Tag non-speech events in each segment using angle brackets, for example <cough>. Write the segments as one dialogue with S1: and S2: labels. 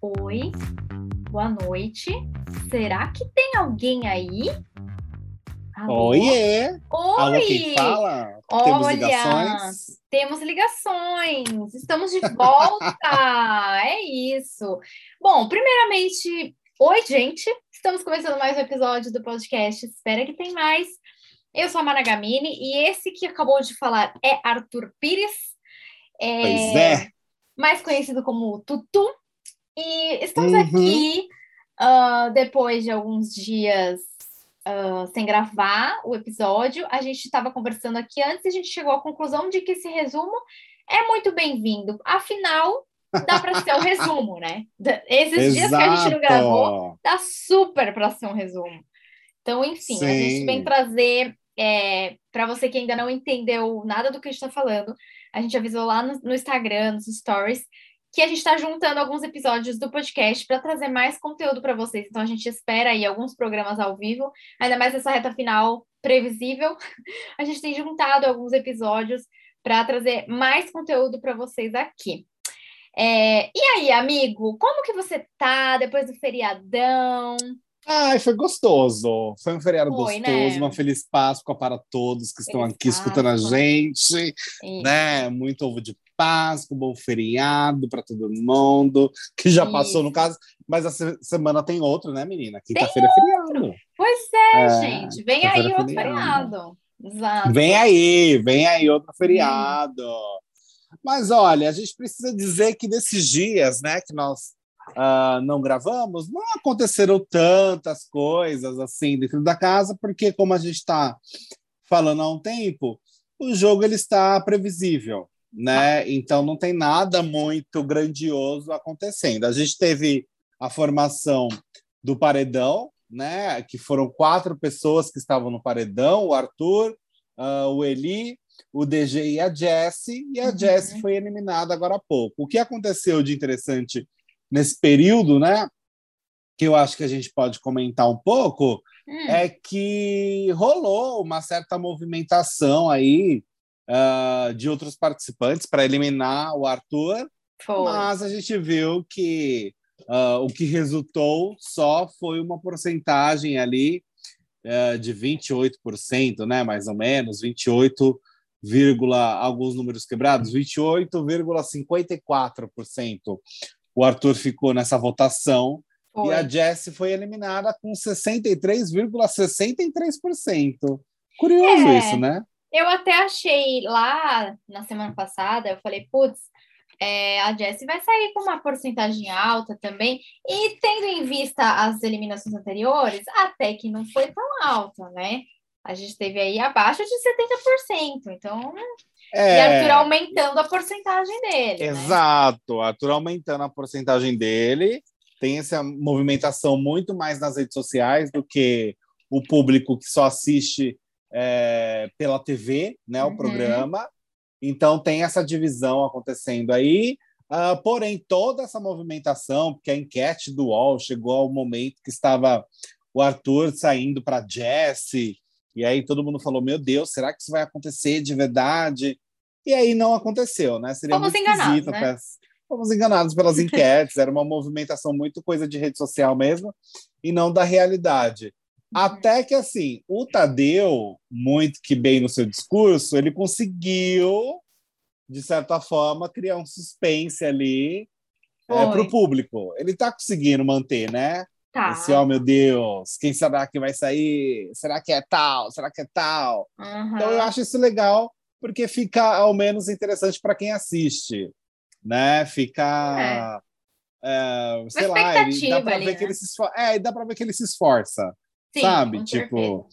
S1: Oi, boa noite. Será que tem alguém aí?
S2: Alô? Oiê!
S1: Oi! Alô,
S2: quem fala?
S1: Olha, temos ligações? Temos ligações. Estamos de volta! <laughs> é isso. Bom, primeiramente, oi, gente. Estamos começando mais um episódio do podcast. Espera que tem mais. Eu sou a Mara Gamini e esse que acabou de falar é Arthur Pires.
S2: É, pois é.
S1: Mais conhecido como Tutu. E estamos uhum. aqui uh, depois de alguns dias uh, sem gravar o episódio. A gente estava conversando aqui antes e a gente chegou à conclusão de que esse resumo é muito bem-vindo. Afinal, dá para ser um resumo, né? Esses dias que a gente não gravou, dá super para ser um resumo. Então, enfim, Sim. a gente vem trazer é, para você que ainda não entendeu nada do que a gente está falando, a gente avisou lá no, no Instagram, nos stories, que a gente está juntando alguns episódios do podcast para trazer mais conteúdo para vocês. Então a gente espera aí alguns programas ao vivo, ainda mais nessa reta final previsível. <laughs> A gente tem juntado alguns episódios para trazer mais conteúdo para vocês aqui. É... E aí, amigo, como que você tá depois do feriadão?
S2: Ai, foi gostoso. Foi um feriado foi, gostoso, né? uma feliz Páscoa para todos que estão feliz aqui Páscoa. escutando a gente, Isso. né? Muito ovo de Páscoa, bom feriado para todo mundo, que já Isso. passou no caso, mas essa semana tem outro, né, menina? Quinta-feira é feriado.
S1: Pois é, é gente. Vem aí outro feriado. feriado. Exato.
S2: Vem aí, vem aí outro feriado. Hum. Mas olha, a gente precisa dizer que nesses dias, né, que nós uh, não gravamos, não aconteceram tantas coisas assim dentro da casa, porque como a gente está falando há um tempo, o jogo ele está previsível né? Então não tem nada muito grandioso acontecendo. A gente teve a formação do paredão, né? Que foram quatro pessoas que estavam no paredão: o Arthur, uh, o Eli, o DG e a Jessie, e a uhum. Jessie foi eliminada agora há pouco. O que aconteceu de interessante nesse período, né? Que eu acho que a gente pode comentar um pouco, hum. é que rolou uma certa movimentação aí uh, de outros participantes para eliminar o Arthur, foi. mas a gente viu que uh, o que resultou só foi uma porcentagem ali uh, de 28%, né, mais ou menos, 28, alguns números quebrados, 28,54%. O Arthur ficou nessa votação foi. e a Jessie foi eliminada com 63,63%. Curioso é. isso, né?
S1: Eu até achei lá na semana passada, eu falei, putz, é, a Jessie vai sair com uma porcentagem alta também, e tendo em vista as eliminações anteriores, até que não foi tão alta, né? A gente teve aí abaixo de 70%, então. É... E Arthur aumentando a porcentagem dele.
S2: Né? Exato, né? Arthur aumentando a porcentagem dele, tem essa movimentação muito mais nas redes sociais do que o público que só assiste é, pela TV, né, o uhum. programa. Então tem essa divisão acontecendo aí. Uh, porém, toda essa movimentação, porque a enquete do UOL chegou ao momento que estava o Arthur saindo para Jesse, e aí todo mundo falou: Meu Deus, será que isso vai acontecer de verdade? E aí não aconteceu, né?
S1: Seria Fomos muito enganados, né?
S2: Fomos enganados pelas <laughs> enquetes, era uma movimentação muito coisa de rede social mesmo, e não da realidade. Até que, assim, o Tadeu, muito que bem no seu discurso, ele conseguiu, de certa forma, criar um suspense ali é, para o público. Ele está conseguindo manter, né? Tá. Esse, oh meu Deus, quem será que vai sair? Será que é tal? Será que é tal? Uhum. Então eu acho isso legal, porque fica ao menos interessante para quem assiste, né? Fica. É. É, sei lá, ele, dá para ver né? que ele se esforça. É, dá ver que ele se esforça. Sim, sabe? Tipo,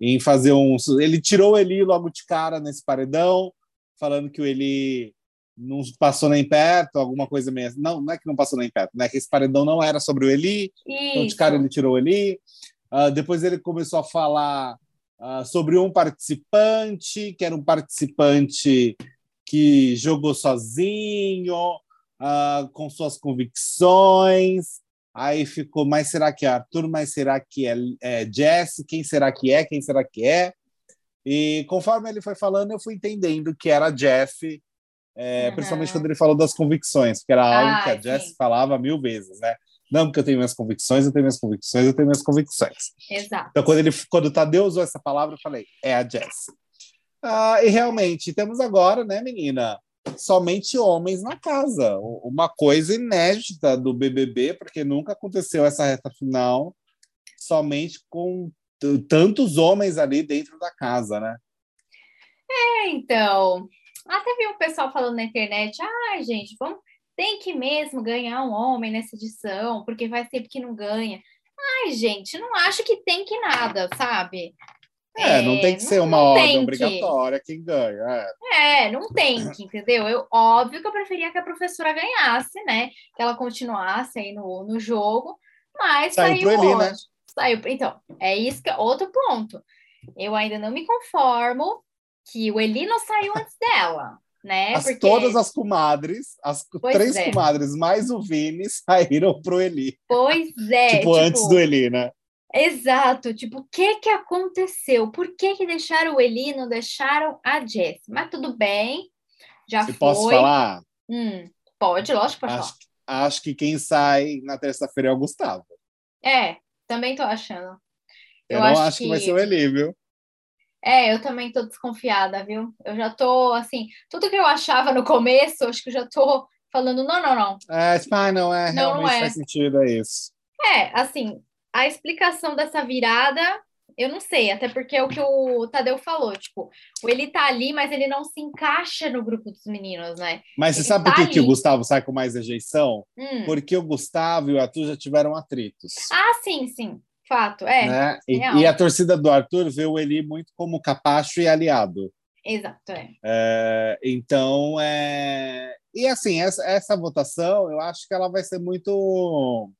S2: em fazer um. Ele tirou o Eli logo de cara nesse paredão, falando que o Eli não passou nem perto, alguma coisa mesmo. Não, não é que não passou nem perto, né? Que esse paredão não era sobre o Eli. Isso. Então, de cara, ele tirou o Eli. Uh, depois ele começou a falar uh, sobre um participante, que era um participante que jogou sozinho, uh, com suas convicções. Aí ficou, mas será que é Arthur? Mas será que é, é Jesse? Quem será que é? Quem será que é? E conforme ele foi falando, eu fui entendendo que era Jeff, É, uhum. Principalmente quando ele falou das convicções, que era algo ah, que a Jess falava mil vezes, né? Não, porque eu tenho minhas convicções, eu tenho minhas convicções, eu tenho minhas convicções.
S1: Exato.
S2: Então, quando, ele, quando o Tadeu usou essa palavra, eu falei, é a Jess. Ah, e realmente, temos agora, né, menina, somente homens na casa. Uma coisa inédita do BBB, porque nunca aconteceu essa reta final somente com tantos homens ali dentro da casa, né?
S1: É, então. Até vi um pessoal falando na internet, ai, ah, gente, vamos, tem que mesmo ganhar um homem nessa edição, porque faz tempo que não ganha. Ai, gente, não acho que tem que nada, sabe?
S2: É, não tem que ser uma ordem obrigatória quem ganha.
S1: É. é. não tem que, entendeu? Eu, óbvio que eu preferia que a professora ganhasse, né? Que ela continuasse aí no, no jogo, mas saiu, saiu Eli, né? Saiu. Então, é isso que é outro ponto. Eu ainda não me conformo que o Eli não saiu antes dela. Né?
S2: As, Porque... Todas as comadres, as pois três é. comadres mais o Vini <laughs> saíram pro Eli.
S1: Pois é.
S2: tipo, tipo, antes do Eli, né?
S1: Exato, tipo, o que que aconteceu? Por que que deixaram o Eli, não deixaram a Jess? Mas tudo bem, já Se foi.
S2: posso falar?
S1: Hum, pode, lógico, pode
S2: acho, falar. Acho que quem sai na terça-feira é o Gustavo.
S1: É, também tô achando.
S2: Eu, eu não acho, acho que... que... vai ser o Eli, viu?
S1: É, eu também tô desconfiada, viu? Eu já tô, assim, tudo que eu achava no começo, acho que eu já tô falando, não, não, não.
S2: É, ah, não, é, não, realmente não é. faz sentido, é isso.
S1: É, assim, a explicação dessa virada, eu não sei, até porque é o que o Tadeu falou, tipo, ele tá ali, mas ele não se encaixa no grupo dos meninos, né?
S2: Mas
S1: ele
S2: você sabe tá por que, que o Gustavo sai com mais rejeição? Hum. Porque o Gustavo e o Arthur já tiveram atritos.
S1: Ah, sim, sim. Fato, é.
S2: Né? E, e, a torcida do Arthur vê o Eli muito como capacho e aliado.
S1: Exato, é.
S2: é então, é... e assim, essa, essa votação, eu acho que ela vai ser muito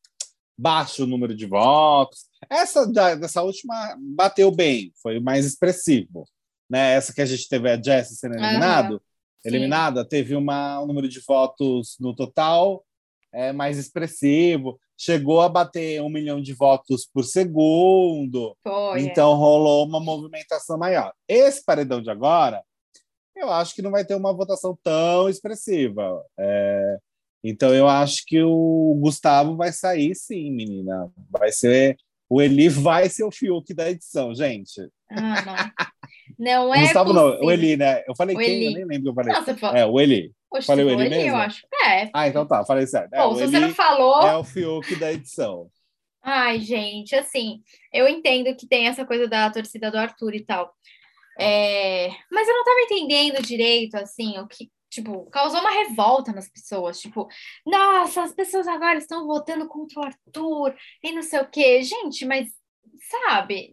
S2: baixo o número de votos. Essa dessa última bateu bem, foi mais expressivo. Né? Essa que a gente teve a Jessie sendo eliminado, uhum. eliminada, teve uma, um número de votos no total é, mais expressivo. Chegou a bater um milhão de votos por segundo. Foi, é. então é. rolou uma movimentação maior. Esse paredão de agora, eu acho que não vai ter uma votação tão expressiva. É, então eu acho que o Gustavo vai sair sim, menina. Vai ser. O Eli vai ser o Fiuk da edição, gente.
S1: Ah, não. Não é.
S2: Gustavo possível. não, o Eli, né? Eu falei o quem? Eli. Eu nem lembro que eu falei. Não. É, o Eli.
S1: Oxe, falei o Eli, Eli mesmo? Eu acho. É.
S2: Ah, então tá, falei certo.
S1: É, Bom, se Eli você não falou.
S2: É o Fiuk da edição.
S1: Ai, gente, assim, eu entendo que tem essa coisa da torcida do Arthur e tal. É... Mas eu não estava entendendo direito, assim, o que, Tipo, causou uma revolta nas pessoas. Tipo, nossa, as pessoas agora estão votando contra o Arthur e não sei o quê. Gente, mas, sabe,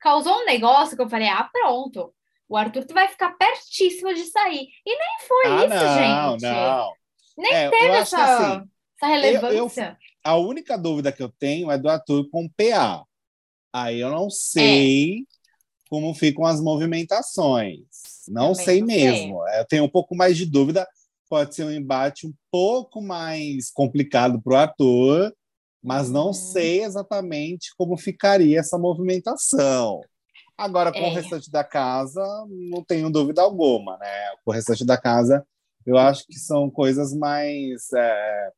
S1: causou um negócio que eu falei, ah, pronto. O Arthur vai ficar pertíssimo de sair. E nem foi ah, isso,
S2: não,
S1: gente.
S2: Não,
S1: Nem é, teve essa, assim, essa relevância.
S2: Eu, eu, a única dúvida que eu tenho é do Arthur com PA. Aí eu não sei é. como ficam as movimentações. Não Também sei não mesmo. Sei. Eu tenho um pouco mais de dúvida. Pode ser um embate um pouco mais complicado para o ator, mas não uhum. sei exatamente como ficaria essa movimentação. Agora, com é. o restante da casa, não tenho dúvida alguma, né? Com o restante da casa, eu acho que são coisas mais. É...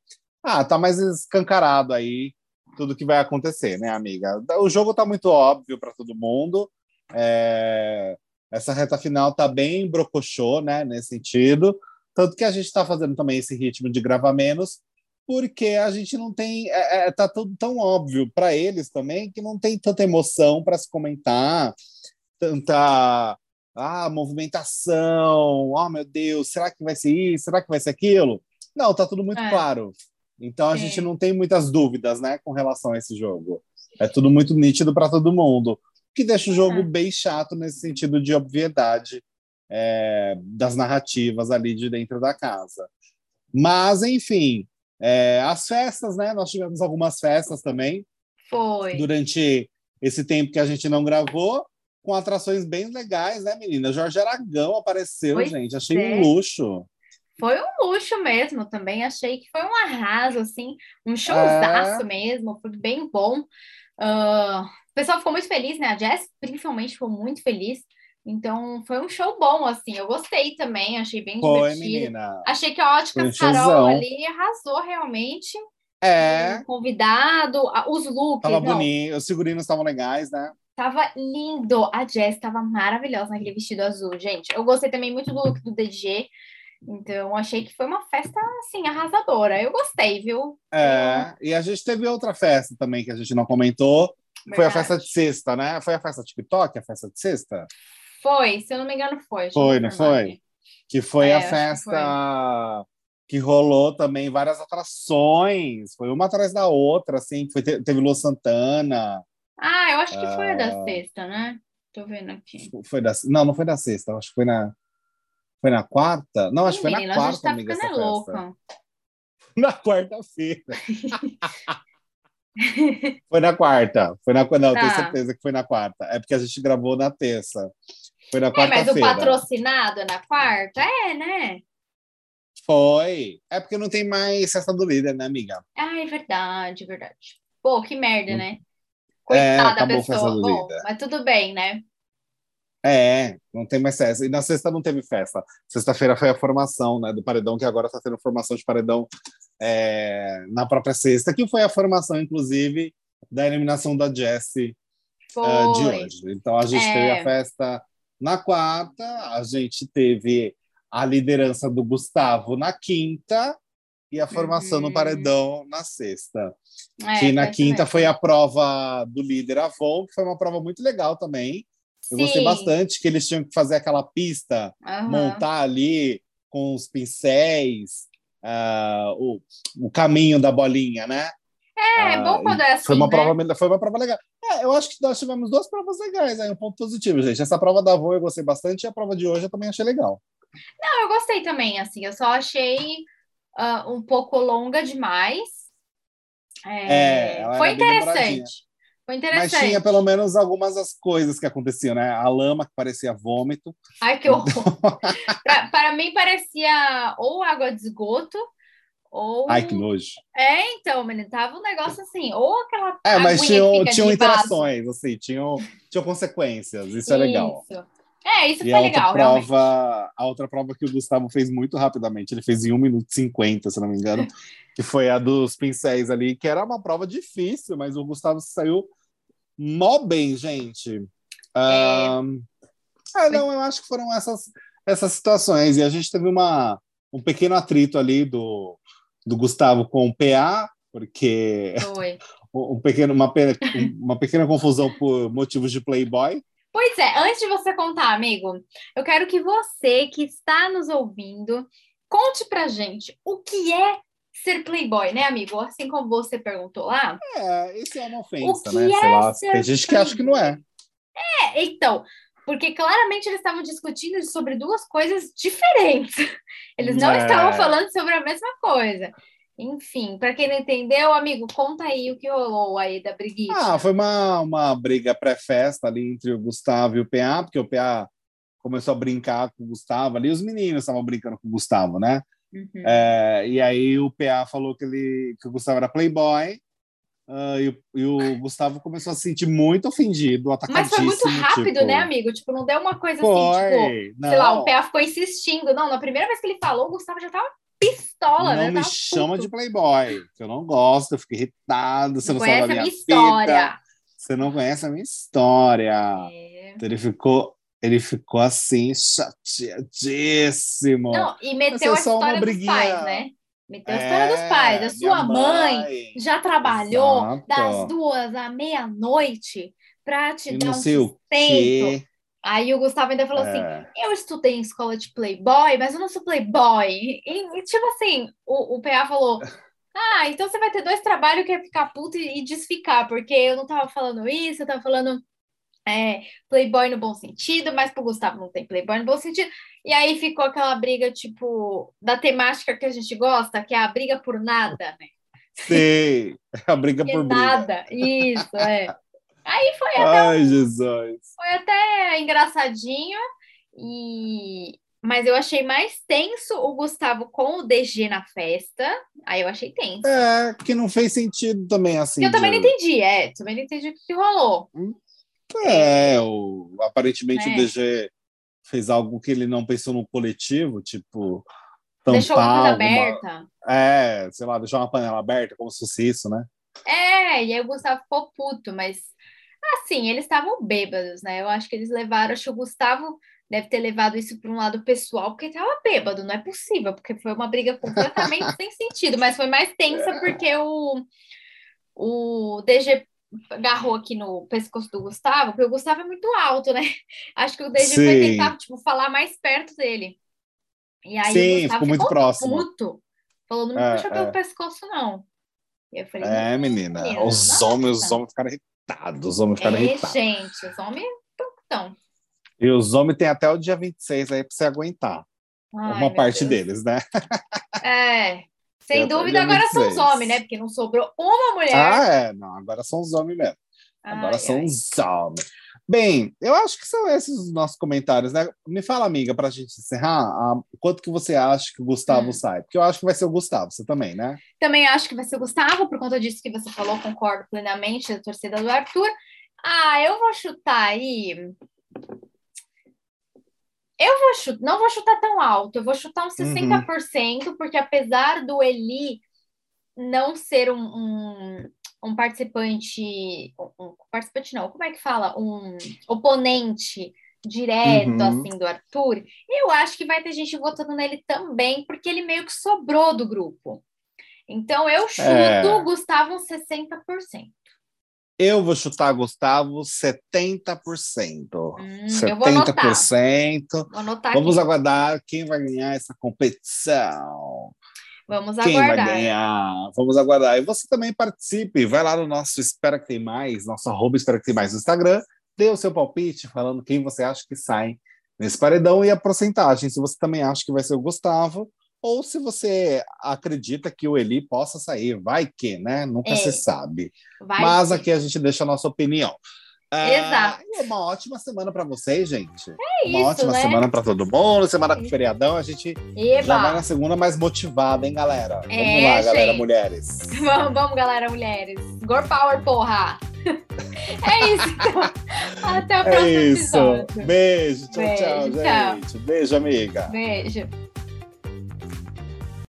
S2: Ah, tá mais escancarado aí tudo que vai acontecer, né, amiga? O jogo tá muito óbvio para todo mundo. É... Essa reta final tá bem brocochô, né, nesse sentido. Tanto que a gente está fazendo também esse ritmo de gravar menos, porque a gente não tem. É, é, tá tudo tão óbvio para eles também que não tem tanta emoção para se comentar, tanta ah, movimentação, oh meu Deus, será que vai ser isso? Será que vai ser aquilo? Não, tá tudo muito é. claro. Então a Sim. gente não tem muitas dúvidas, né, com relação a esse jogo. É tudo muito nítido para todo mundo que deixa o jogo é. bem chato nesse sentido de obviedade é, das narrativas ali de dentro da casa. Mas, enfim, é, as festas, né? Nós tivemos algumas festas também.
S1: Foi.
S2: Durante esse tempo que a gente não gravou, com atrações bem legais, né, menina? Jorge Aragão apareceu, pois gente. Achei é. um luxo.
S1: Foi um luxo mesmo também. Achei que foi um arraso, assim, um showzaço é. mesmo. Foi bem bom. Uh, pessoal ficou muito feliz, né? A Jess, principalmente, ficou muito feliz Então foi um show bom, assim. Eu gostei também, achei bem
S2: Foi,
S1: divertido.
S2: menina.
S1: Achei que a Ótica Carol ali arrasou realmente.
S2: É,
S1: convidado, os looks,
S2: tava
S1: não,
S2: bonito. Os figurinos estavam legais, né?
S1: tava lindo. A Jess tava maravilhosa naquele vestido azul, gente. Eu gostei também muito do look do DG. Então, achei que foi uma festa, assim, arrasadora. Eu gostei, viu?
S2: É, e a gente teve outra festa também que a gente não comentou. Foi a
S1: Verdade.
S2: festa de sexta, né? Foi a festa TikTok, a festa de sexta?
S1: Foi, se eu não me engano, foi.
S2: Foi, não foi?
S1: aqui.
S2: Que foi
S1: É,
S2: a
S1: acho que
S2: festa que, rolou também várias atrações. Foi uma atrás da outra, assim. Foi, te- teve Lu Santana.
S1: Ah, eu acho que foi a da
S2: Ah.
S1: sexta, né? Tô vendo aqui.
S2: Foi da, não, não foi da sexta. Acho que foi na. Foi na quarta? Não, acho que foi na
S1: a
S2: quarta,
S1: gente tá
S2: amiga,
S1: ficando
S2: essa festa.
S1: louca. <laughs>
S2: Na quarta-feira. <laughs> foi na quarta. Foi na, não,
S1: Tá.
S2: tenho certeza que foi na quarta. É porque a gente gravou na terça. Foi na
S1: É, mas o
S2: quarta-feira.
S1: patrocinado é na quarta? É, né?
S2: Foi. É porque não tem mais festa do líder, né, amiga?
S1: Ah, é verdade, verdade. Pô, que merda, né?
S2: É,
S1: Coitada da
S2: acabou a festa
S1: pessoa. Bom, mas tudo bem, né?
S2: É, não tem mais festa. E na sexta não teve festa. Sexta-feira foi a formação né, do paredão, que agora está tendo formação de paredão é, na própria sexta, que foi a formação, inclusive, da eliminação da Jessie ah, de hoje. Então a gente
S1: É.
S2: teve a festa na quarta, a gente teve a liderança do Gustavo na quinta e a formação
S1: Uhum.
S2: no paredão na sexta.
S1: É,
S2: que na quinta foi a prova do líder Avon, que foi uma prova muito legal também. Eu gostei
S1: Sim.
S2: bastante que eles tinham que fazer aquela pista,
S1: Aham.
S2: montar ali com os pincéis, ah, o, o caminho da bolinha, né?
S1: É, é
S2: Ah,
S1: bom quando é assim,
S2: Foi uma,
S1: né?
S2: prova, foi uma prova legal. É, eu acho que nós tivemos duas provas legais, aí um ponto positivo, gente. Essa prova da Avon eu gostei bastante e a prova de hoje eu também achei legal.
S1: Não, eu gostei também, assim, eu só achei ah, um pouco longa demais. É,
S2: É,
S1: foi interessante. Foi
S2: Mas
S1: interessante.
S2: tinha pelo menos algumas das coisas que aconteciam, né? A lama que parecia vômito.
S1: Ai, que horror. <laughs> para mim parecia ou água de esgoto, ou.
S2: Ai, que nojo.
S1: É, então, menino, tava um negócio assim, ou aquela.
S2: É, mas tinham, tinham
S1: de vaso.
S2: interações, assim, tinham, tinham consequências. Isso é legal.
S1: Isso. É, isso
S2: E
S1: foi
S2: a outra
S1: legal, realmente.
S2: prova, a outra prova que o Gustavo fez muito rapidamente, ele fez em 1 minuto e 50, se não me engano, <laughs> que foi a dos pincéis ali, que era uma prova difícil, mas o Gustavo saiu mó bem, gente. É, não, eu acho que foram essas, essas situações. E a gente teve uma, um pequeno atrito ali do, do Gustavo com o PA, porque <laughs> um pequeno, uma, uma pequena confusão por motivos de Playboy.
S1: Pois é, antes de você contar, amigo, eu quero que você que está nos ouvindo conte pra gente o que é ser playboy, né, amigo? Assim como você perguntou lá.
S2: É, isso é uma ofensa, né?
S1: é
S2: Sei lá, tem gente que acha que não é.
S1: É, então, porque claramente eles estavam discutindo sobre duas coisas diferentes. <laughs> Eles não
S2: É.
S1: estavam falando sobre a mesma coisa. Enfim, para quem não entendeu, amigo, conta aí o que rolou aí da briguinha.
S2: Ah, foi uma, uma briga pré-festa ali entre o Gustavo e o PA, porque o PA começou a brincar com o Gustavo ali, os meninos estavam brincando com o Gustavo, né?
S1: Uhum.
S2: É, e aí o PA falou que, ele, que o Gustavo era playboy, ah, e, o- e o Gustavo começou a se sentir muito ofendido,
S1: Mas
S2: atacadíssimo.
S1: foi muito rápido,
S2: tipo,
S1: né, amigo? Tipo, não deu uma coisa assim, tipo,
S2: Foi, não,
S1: sei lá, o PA ficou insistindo. Não, na primeira vez que ele falou, o Gustavo já tava pistola,
S2: não
S1: né?
S2: me chama
S1: puto.
S2: de playboy, que eu não gosto, eu fico irritado, você
S1: Não
S2: não, sabe
S1: conhece
S2: a minha
S1: minha
S2: vida,
S1: história.
S2: você não conhece a minha história.
S1: É.
S2: Então, ele ficou, ele ficou assim, chateadíssimo.
S1: Não, e meteu
S2: Essa é
S1: a
S2: só uma
S1: história dos
S2: briguinha.
S1: pais, né? Meteu a
S2: É,
S1: história dos pais. A
S2: minha
S1: sua mãe já trabalhou
S2: Exato.
S1: das duas à meia-noite para te
S2: E
S1: dar um sustento. Aí o Gustavo ainda falou assim:
S2: É.
S1: eu estudei em escola de playboy, mas eu não sou playboy. E, e, tipo assim, o, o PA falou: Ah, então você vai ter dois trabalhos que é ficar puto e, e desficar, porque eu não tava falando isso, eu tava falando é, playboy no bom sentido, mas pro Gustavo não tem playboy no bom sentido. E aí ficou aquela briga, tipo, da temática que a gente gosta, que é a briga por nada, né?
S2: Sei, a briga por briga.
S1: nada. Isso, é. Aí foi até
S2: Ai, Jesus.
S1: Foi até engraçadinho, e... mas eu achei mais tenso o Gustavo com o DG na festa. Aí eu achei tenso.
S2: É, que não fez sentido também, assim.
S1: eu também
S2: de-
S1: não entendi, é, também não entendi o que que rolou.
S2: É, o, aparentemente
S1: É.
S2: o DG fez algo que ele não pensou no coletivo, tipo.
S1: Deixou uma coisa aberta.
S2: É, sei lá, deixou uma panela aberta, como se fosse isso, né?
S1: É, e aí o Gustavo ficou puto, mas assim, eles estavam bêbados, né? Eu acho que eles levaram, acho que o Gustavo deve ter levado isso para um lado pessoal, porque estava bêbado, não é possível, porque foi uma briga completamente <laughs> sem sentido, mas foi mais tensa porque o, o DG agarrou aqui no pescoço do Gustavo, porque o Gustavo é muito alto, né? <laughs> Acho que o DG Sim. foi tentar, tipo, falar mais perto dele.
S2: E aí Sim, Gustavo ficou muito ficou próximo.
S1: Puto, falou, não me é, puxa é. pelo pescoço, não.
S2: E eu falei, é, menina, menina os homens, os homens ficaram irritados, os homens ficaram é, irritados.
S1: gente, os homens estão...
S2: E os homens têm até o dia 26 aí para você aguentar. Ai, uma parte Deus. deles, né?
S1: É, sem dúvida, agora 26. são os homens, né? Porque não sobrou uma mulher.
S2: Ah, é. Não, agora são os homens mesmo. Agora ai, são ai. os homens. Bem, eu acho que são esses os nossos comentários, né? Me fala, amiga, para a gente encerrar, a, quanto que você acha que o Gustavo hum. sai? Porque eu acho que vai ser o Gustavo, você também, né?
S1: Também acho que vai ser o Gustavo, por conta disso que você falou, concordo plenamente, a torcida do Arthur. Ah, eu vou chutar aí eu vou chutar, não vou chutar tão alto, eu vou chutar uns 60%, uhum. porque apesar do Eli não ser um, um, um participante, um, participante não, como é que fala? Um oponente direto, uhum. assim, do Arthur, eu acho que vai ter gente votando nele também, porque ele meio que sobrou do grupo. Então eu chuto é... Gustavo uns 60%.
S2: Eu vou chutar, Gustavo, 70%. Hum, 70%. Eu vou anotar. Vou anotar Vamos aqui. aguardar quem vai ganhar essa competição.
S1: Vamos
S2: quem
S1: aguardar.
S2: vai ganhar? Vamos aguardar. E você também participe. Vai lá no nosso Espera Que Tem Mais, nosso arroba Espera Que Tem Mais no Instagram. Dê o seu palpite falando quem você acha que sai nesse paredão e a porcentagem. Se você também acha que vai ser o Gustavo ou se você acredita que o Eli possa sair, vai que, né? Nunca é, se sabe. Mas aqui a gente deixa a nossa opinião.
S1: Ah, Exato.
S2: É uma ótima semana para vocês, gente.
S1: É
S2: uma ótima
S1: né?
S2: semana para todo mundo. Semana com feriadão, a gente Eba. já vai na segunda mais motivada, hein, galera?
S1: É,
S2: vamos lá, galera, gente. mulheres. <laughs>
S1: Vamos, vamos, galera, mulheres. Gore Power, porra! <laughs> é isso, então. Até o é próximo é isso. episódio.
S2: Beijo, tchau, Beijo, tchau, gente. Beijo, amiga.
S1: Beijo.